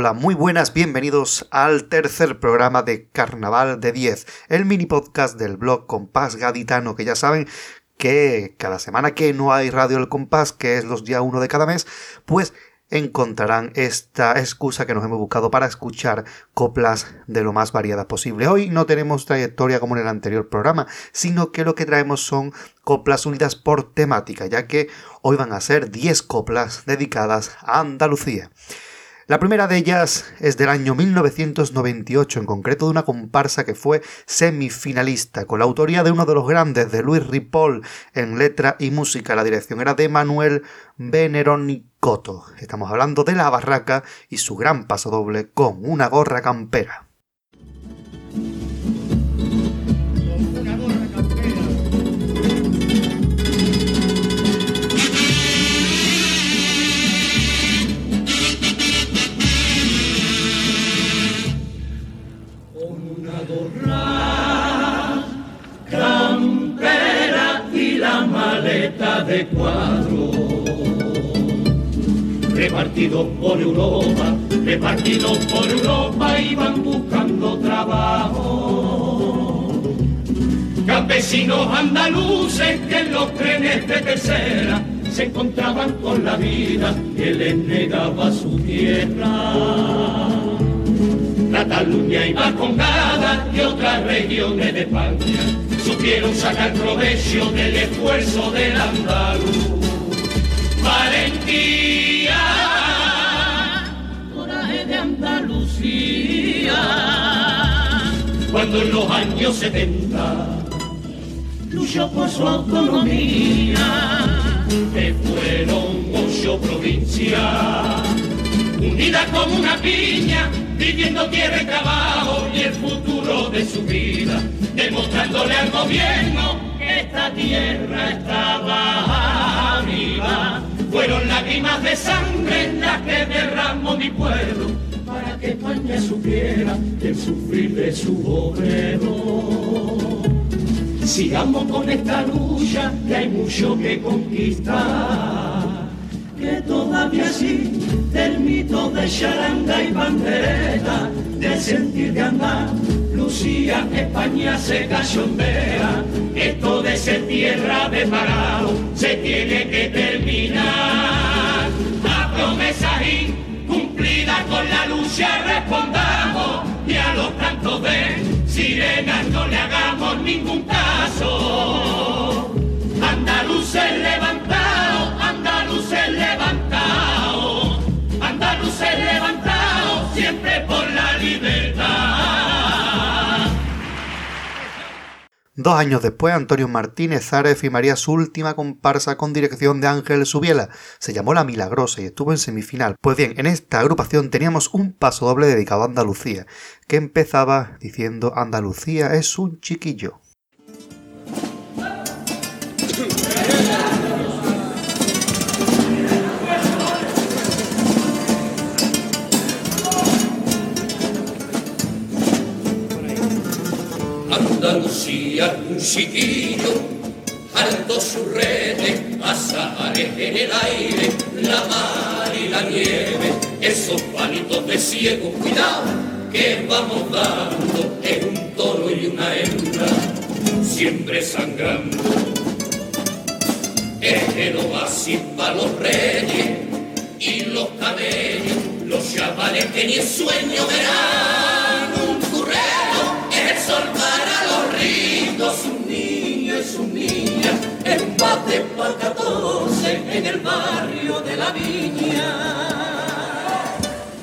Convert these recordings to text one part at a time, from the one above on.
Hola, muy buenas, bienvenidos al tercer programa de Carnaval de 10, el mini podcast del blog Compás Gaditano, que ya saben que cada semana que no hay Radio El Compás, que es los días uno de cada mes, pues encontrarán esta excusa que nos hemos buscado para escuchar coplas de lo más variadas posible. Hoy no tenemos trayectoria como en el anterior programa, sino que lo que traemos son coplas unidas por temática, ya que hoy van a ser 10 coplas dedicadas a Andalucía. La primera de ellas es del año 1998, en concreto de una comparsa que fue semifinalista, con la autoría de uno de los grandes, de Luis Ripoll, en letra y música. La dirección era de Manuel Beneronicoto. Estamos hablando de La Barraca y su gran pasodoble con una gorra campera. De cuatro. Repartidos por Europa, repartidos por Europa, iban buscando trabajo. Campesinos andaluces que en los trenes de tercera se encontraban con la vida que les negaba su tierra. Cataluña iba con nada y otras regiones de España supieron sacar provecho del esfuerzo del andaluz. Valentía, coraje de Andalucía, cuando en los años 70 luchó por su autonomía, que fueron ocho provincias, unidas como una piña, viviendo tierra y trabajo y el futuro de su vida demostrándole al gobierno que esta tierra estaba viva. Fueron lágrimas de sangre las que derramó mi pueblo para que España supiera el sufrir de su obrero. Sigamos con esta lucha que hay mucho que conquistar, que todavía sí del mito de charanga y bandera, de sentir de andar Lucía, España se cachondea, esto de ser tierra de parado se tiene que terminar. A promesas incumplidas con la lucha respondamos y a los cantos de sirenas no le hagamos ningún caso. Andaluces levantado, andaluces siempre por la libertad. Dos años después, Antonio Martínez Zárez firmaría su última comparsa con dirección de Ángel Subiela. Se llamó La Milagrosa y estuvo en semifinal. Pues bien, en esta agrupación teníamos un paso doble dedicado a Andalucía, que empezaba diciendo Andalucía es un chiquillo. Chiquillo, alto su redes, azares en el aire, la mar y la nieve, esos palitos de ciego, cuidado, que vamos dando es un toro y una hembra, siempre sangrando. Es que va sin para los reyes y los cabellos, los chavales que ni sueño verán y sus niñas, empate para 14 en el barrio de la viña.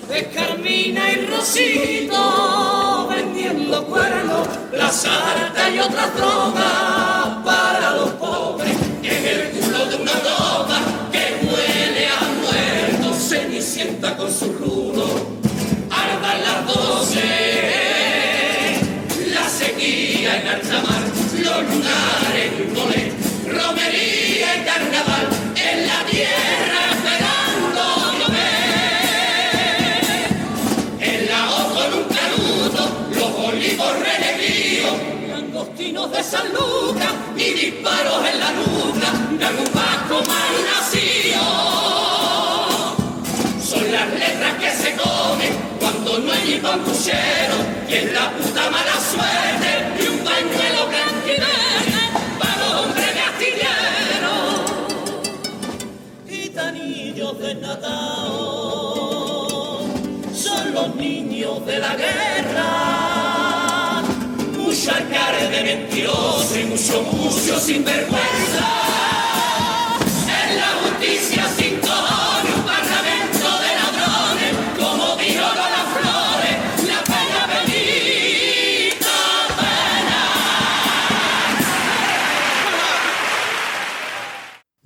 De Carmina y Rosito vendiendo cuernos, la sarta y otras drogas para los pobres. En el culo de una ropa que huele a muerto, sienta con su rudo, arda las doce en altamar, los romería y carnaval, en la tierra esperando llover. En la ojo en un canuto, los olivos renegríos, angostinos de San Lucas y disparos en la nuca, de un vasco mal nacido. Son las letras que se comen cuando no hay ni puchero y es la puta mala suerte de la guerra. Mucho alcalde de mentiroso y mucho, mucho sinvergüenza.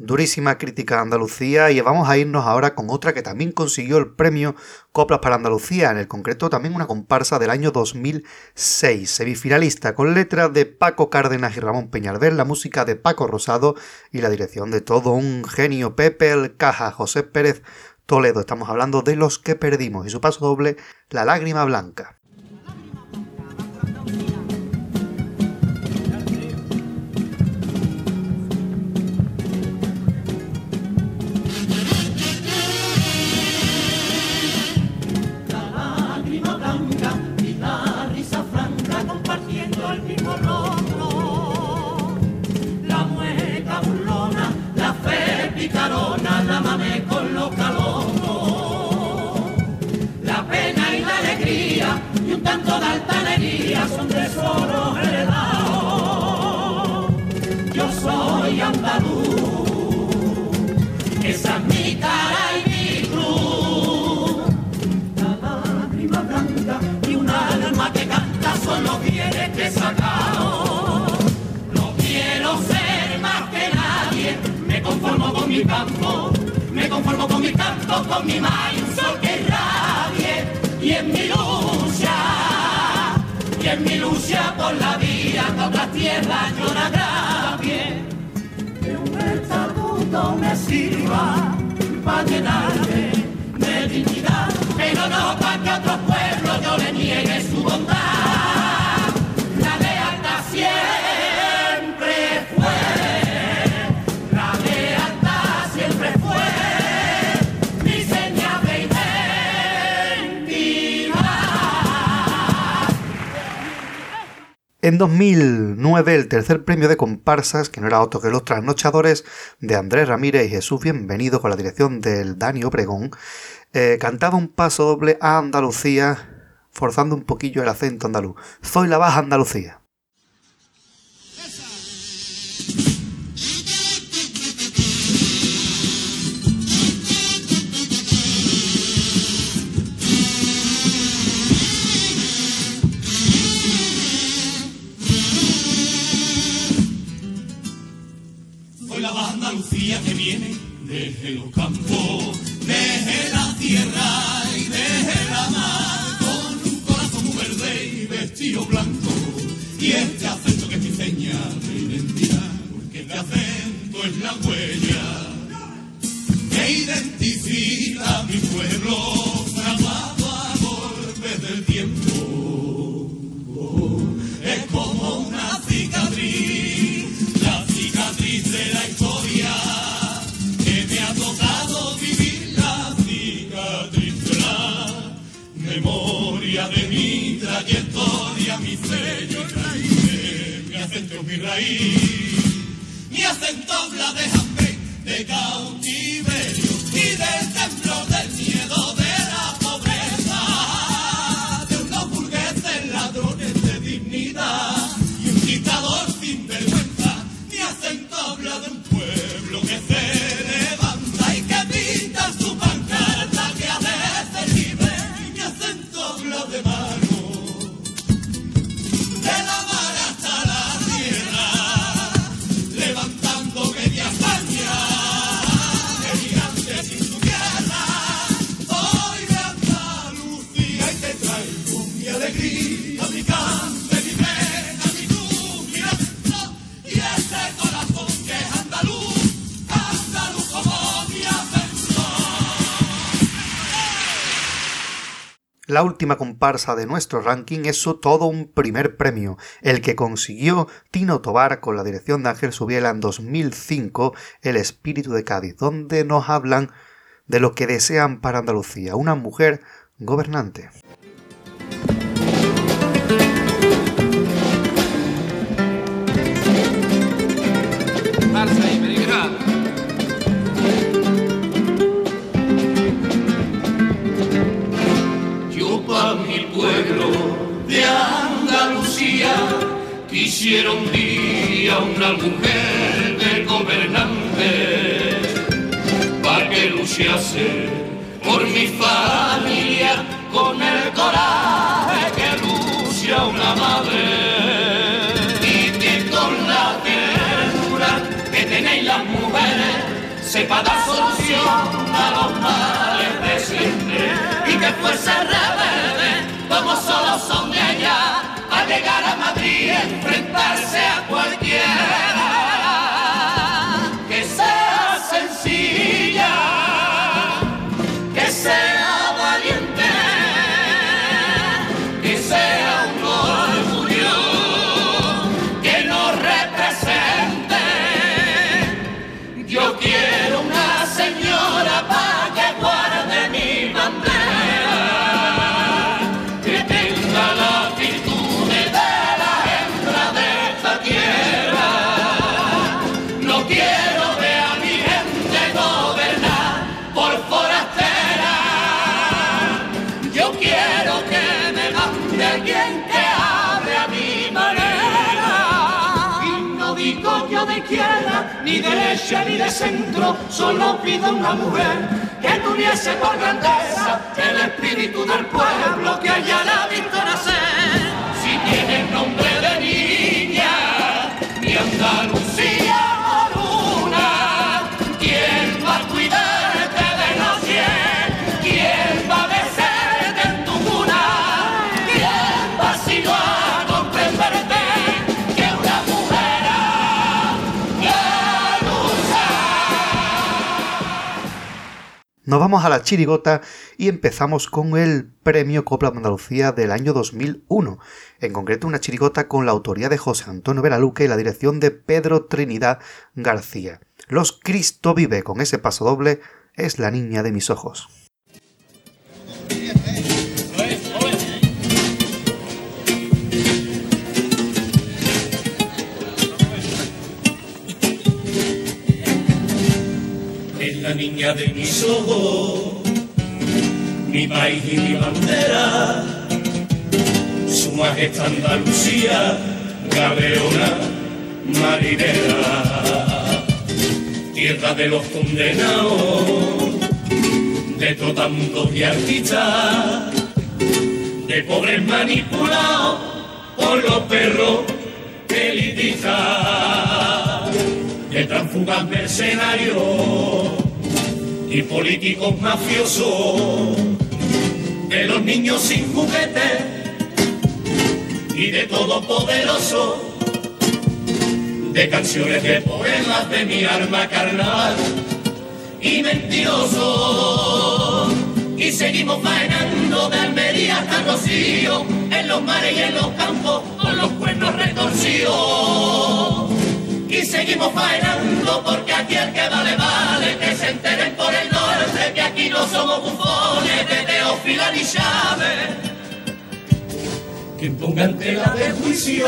Durísima crítica a Andalucía y vamos a irnos ahora con otra que también consiguió el premio Coplas para Andalucía, en el concreto también una comparsa del año 2006, semifinalista con letras de Paco Cárdenas y Ramón Peñalver, la música de Paco Rosado y la dirección de todo un genio Pepe el Caja, José Pérez Toledo. Estamos hablando de los que perdimos y su paso doble, La Lágrima Blanca. Me conformo con mi canto, con mi sol que irradie. Y en mi lucha, y en mi lucha por la vida que otra tierra yo la agravie que un estatuto me sirva para llenarme de dignidad, pero no para En 2009, el tercer premio de comparsas, que no era otro que Los Trasnochadores, de Andrés Ramírez y Jesús Bienvenido, con la dirección del Dani Obregón, eh, cantaba un paso doble a Andalucía, forzando un poquillo el acento andaluz. Soy la baja Andalucía. Acento, mi acento habla de hambre, de cautiverio La última comparsa de nuestro ranking es todo un primer premio, el que consiguió Tino Tobar con la dirección de Ángel Subiela en 2005, El espíritu de Cádiz, donde nos hablan de lo que desean para Andalucía, una mujer gobernante. Ni derecha, ni de centro, solo pido una mujer que tuviese por grandeza el espíritu del pueblo que allá la visto nacer. Si tiene nombre de niña, mi Andalucía Nos vamos a la chirigota y empezamos con el Premio Copla de Andalucía del año 2001, en concreto una chirigota con la autoría de José Antonio Veraluque y la dirección de Pedro Trinidad García. Los Cristo vive con ese paso doble es la niña de mis ojos. Niña de mis ojos, mi país y mi bandera, su majestad Andalucía, galeona marinera, tierra de los condenados, de trotamundos y artistas, de pobres manipulados por los perros elitistas de transfugas mercenarios y políticos mafiosos, de los niños sin juguetes y de todo poderoso, de canciones de poemas de mi alma carnal y mentiroso. Y seguimos faenando de Almería hasta Rocío, en los mares y en los campos, con los cuernos retorcidos y seguimos faenando porque aquí el que vale vale que se norte que aquí no somos bufones de Teófila ni Chávez. Quien ponga en tela de juicio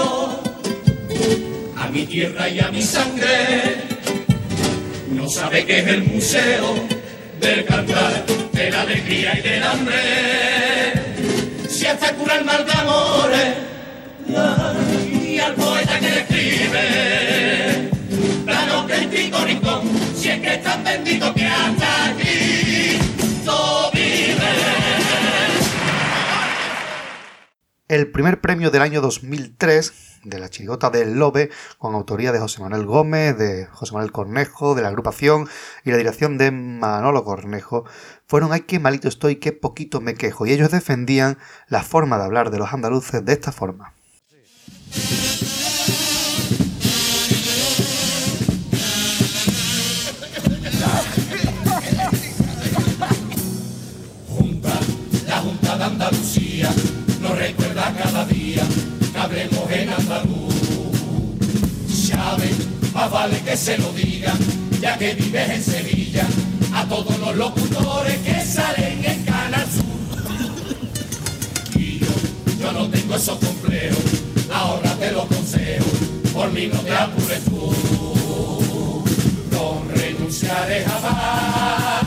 a mi tierra y a mi sangre. No sabe que es el museo del cantar de la alegría y del hambre. Si hasta cura el mal de amores y al poeta que escribe tan auténtico rincón si es que es tan bendito que hasta aquí El primer premio del año 2003 de la chirigota del Lobe, con autoría de José Manuel Gómez, de José Manuel Cornejo, de la agrupación y la dirección de Manolo Cornejo, fueron Ay, qué malito estoy, qué poquito me quejo, y ellos defendían la forma de hablar de los andaluces de esta forma. Cada día que hablemos en andaluz. Chávez, más vale que se lo digan, ya que vives en Sevilla, a todos los locutores que salen en Canal Sur. Y yo, yo no tengo esos complejos, ahora te lo consejo, por mí no te apures tú. No renunciaré jamás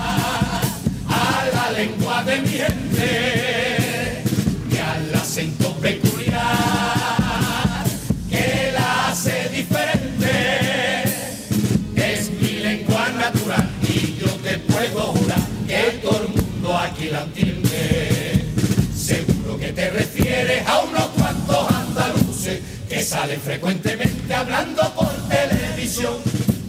a la lengua de mi gente salen frecuentemente hablando por televisión.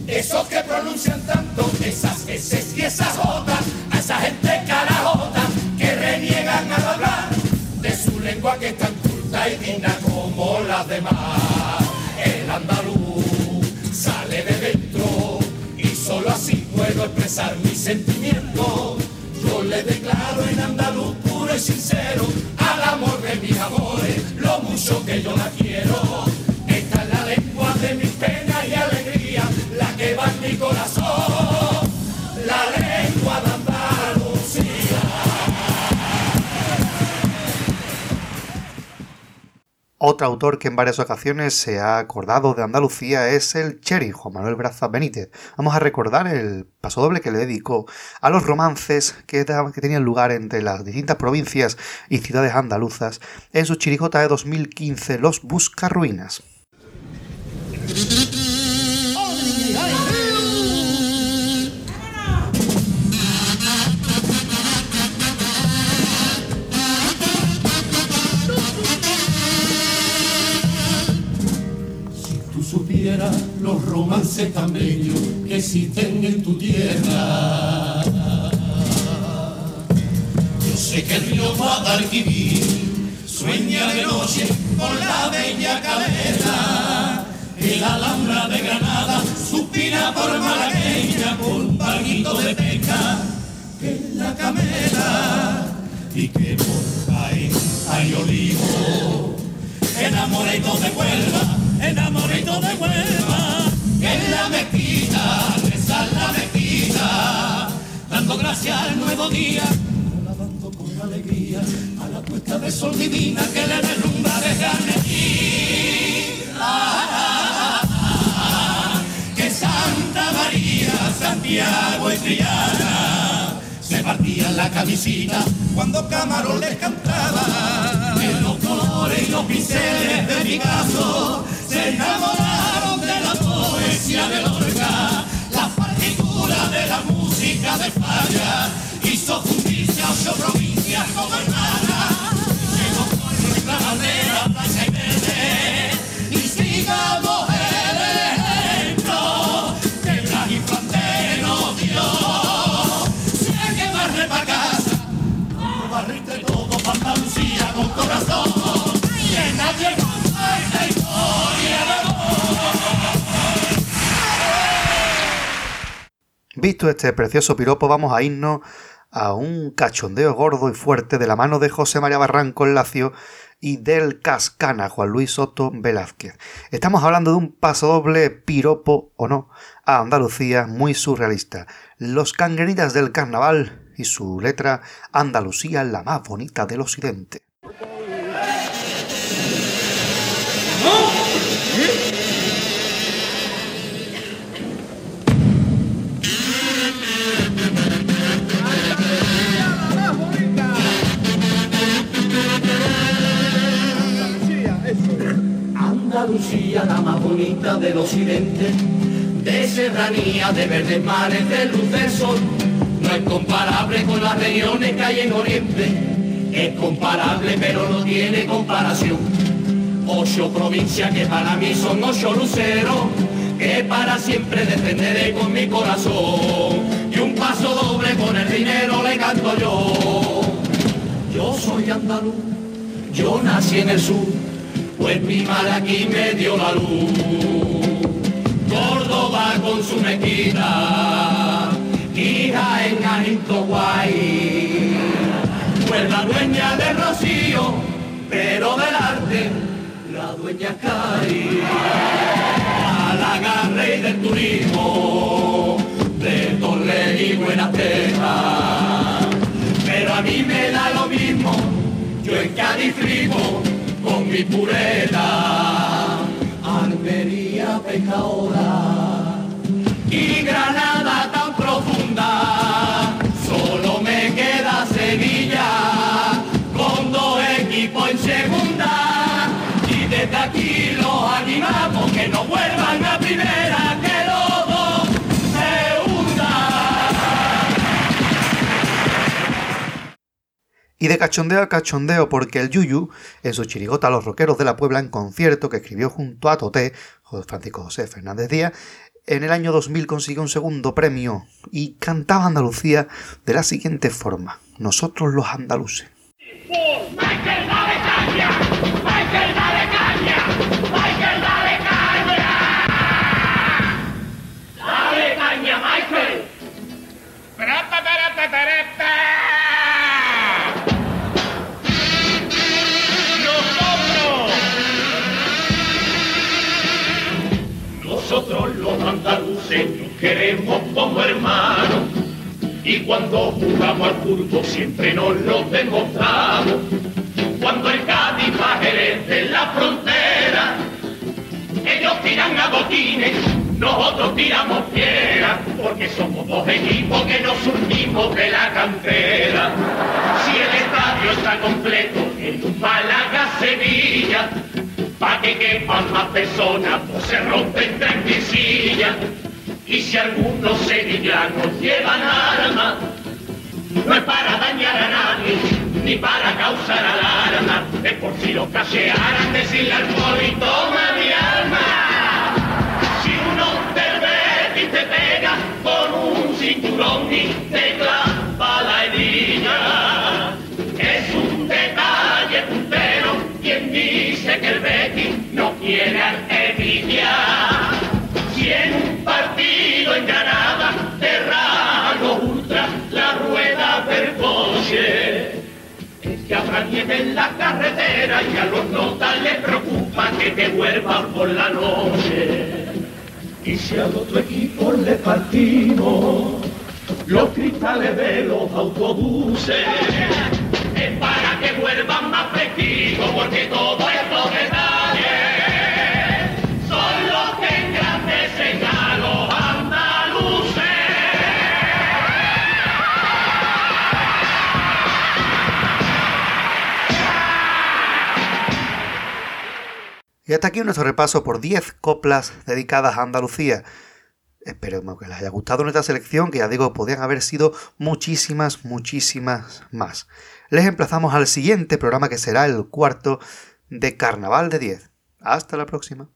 Esos que pronuncian tanto esas S y esas J, a esa gente carajota que reniegan al hablar de su lengua que es tan culta y digna como las demás. El andaluz sale de dentro y solo así puedo expresar mis sentimientos. Yo le declaro en andaluz puro y sincero al amor de mis amores, lo mucho que yo la. Otro autor que en varias ocasiones se ha acordado de Andalucía es el Cherry, Juan Manuel Brazas Benítez. Vamos a recordar el paso doble que le dedicó a los romances que, tenían lugar entre las distintas provincias y ciudades andaluzas en su chirijota de 2015, Los Buscarruinas. Los romances tan bellos que existen en tu tierra. Yo sé que el río Guadalquivir sueña de noche con la bella cadena. La Alhambra de Granada suspira por malagueña, por un de pesca, que es la camela. Y que por Jaén hay olivo enamorito de Huelva, enamorito de Huelva, que en la mezquita, reza en la mezquita, dando gracias al nuevo día, alabando con alegría a la puesta de sol divina que le derrumba desde Argentina. Que Santa María, Santiago y Triana se partían la camisita cuando Camarón les cantaba. Colores y los pinceles de Picasso se enamoraron de la poesía de Lorca. La partitura de la música de España hizo justicia a ocho provincias como hermanas. Llegó con nuestra bandera blanca y verde y sigamos Visto este precioso piropo, vamos a irnos a un cachondeo gordo y fuerte de la mano de José María Barranco en Lacio y del Cascana Juan Luis Soto Velázquez. Estamos hablando de un pasodoble piropo o no a Andalucía muy surrealista. Los cangrenitas del carnaval y su letra Andalucía la más bonita del occidente. Del occidente, de serranía, de verdes mares, de luz del sol, no es comparable con las regiones que hay en Oriente, es comparable pero no tiene comparación. Ocho provincias que para mí son ocho luceros, que para siempre defenderé con mi corazón, y un paso doble con el dinero le canto yo. Yo soy andaluz, yo nací en el sur, pues mi madre aquí me dio la luz. Córdoba con su mezquita, hija en Anito Guay. Pues la dueña del rocío, pero del arte, la dueña Cari. Al agarre y del turismo, de Torre y buena teta. Pero a mí me da lo mismo, yo en Cádiz frivo con mi pureta. Pecadora y Granada tan profunda, solo me queda Sevilla con dos equipos en segunda y desde aquí los animamos que no vuelvan a primera. Y de cachondeo a cachondeo, porque el Yuyu, en su chirigota Los Roqueros de la Puebla en concierto que escribió junto a Toté, Francisco José Fernández Díaz, en el año 2000 consiguió un segundo premio y cantaba Andalucía de la siguiente forma: Nosotros los andaluces. Queremos como hermanos y cuando jugamos al fútbol siempre nos lo demostramos. Cuando el Cádiz va de la frontera, ellos tiran a botines, nosotros tiramos piedra, porque somos dos equipos que nos unimos de la cantera. Si el estadio está completo en un Málaga-Sevilla, pa' que quepan más personas, pues se rompen tres misillas. Y si algunos sevillanos llevan armas, no es para dañar a nadie, ni para causar alarma, es por si lo casearan decirle al y toma mi alma. Es que habrá nieve en la carretera y a los notas les preocupa que te vuelvan por la noche. Y si al otro equipo le partimos los cristales de los autobuses, es para que vuelvan más fresquitos porque todo esto detalles Y hasta aquí nuestro repaso por 10 coplas dedicadas a Andalucía. Esperemos que les haya gustado nuestra selección, que ya digo, podrían haber sido muchísimas, muchísimas más. Les emplazamos al siguiente programa que será el cuarto de Carnaval de 10. Hasta la próxima.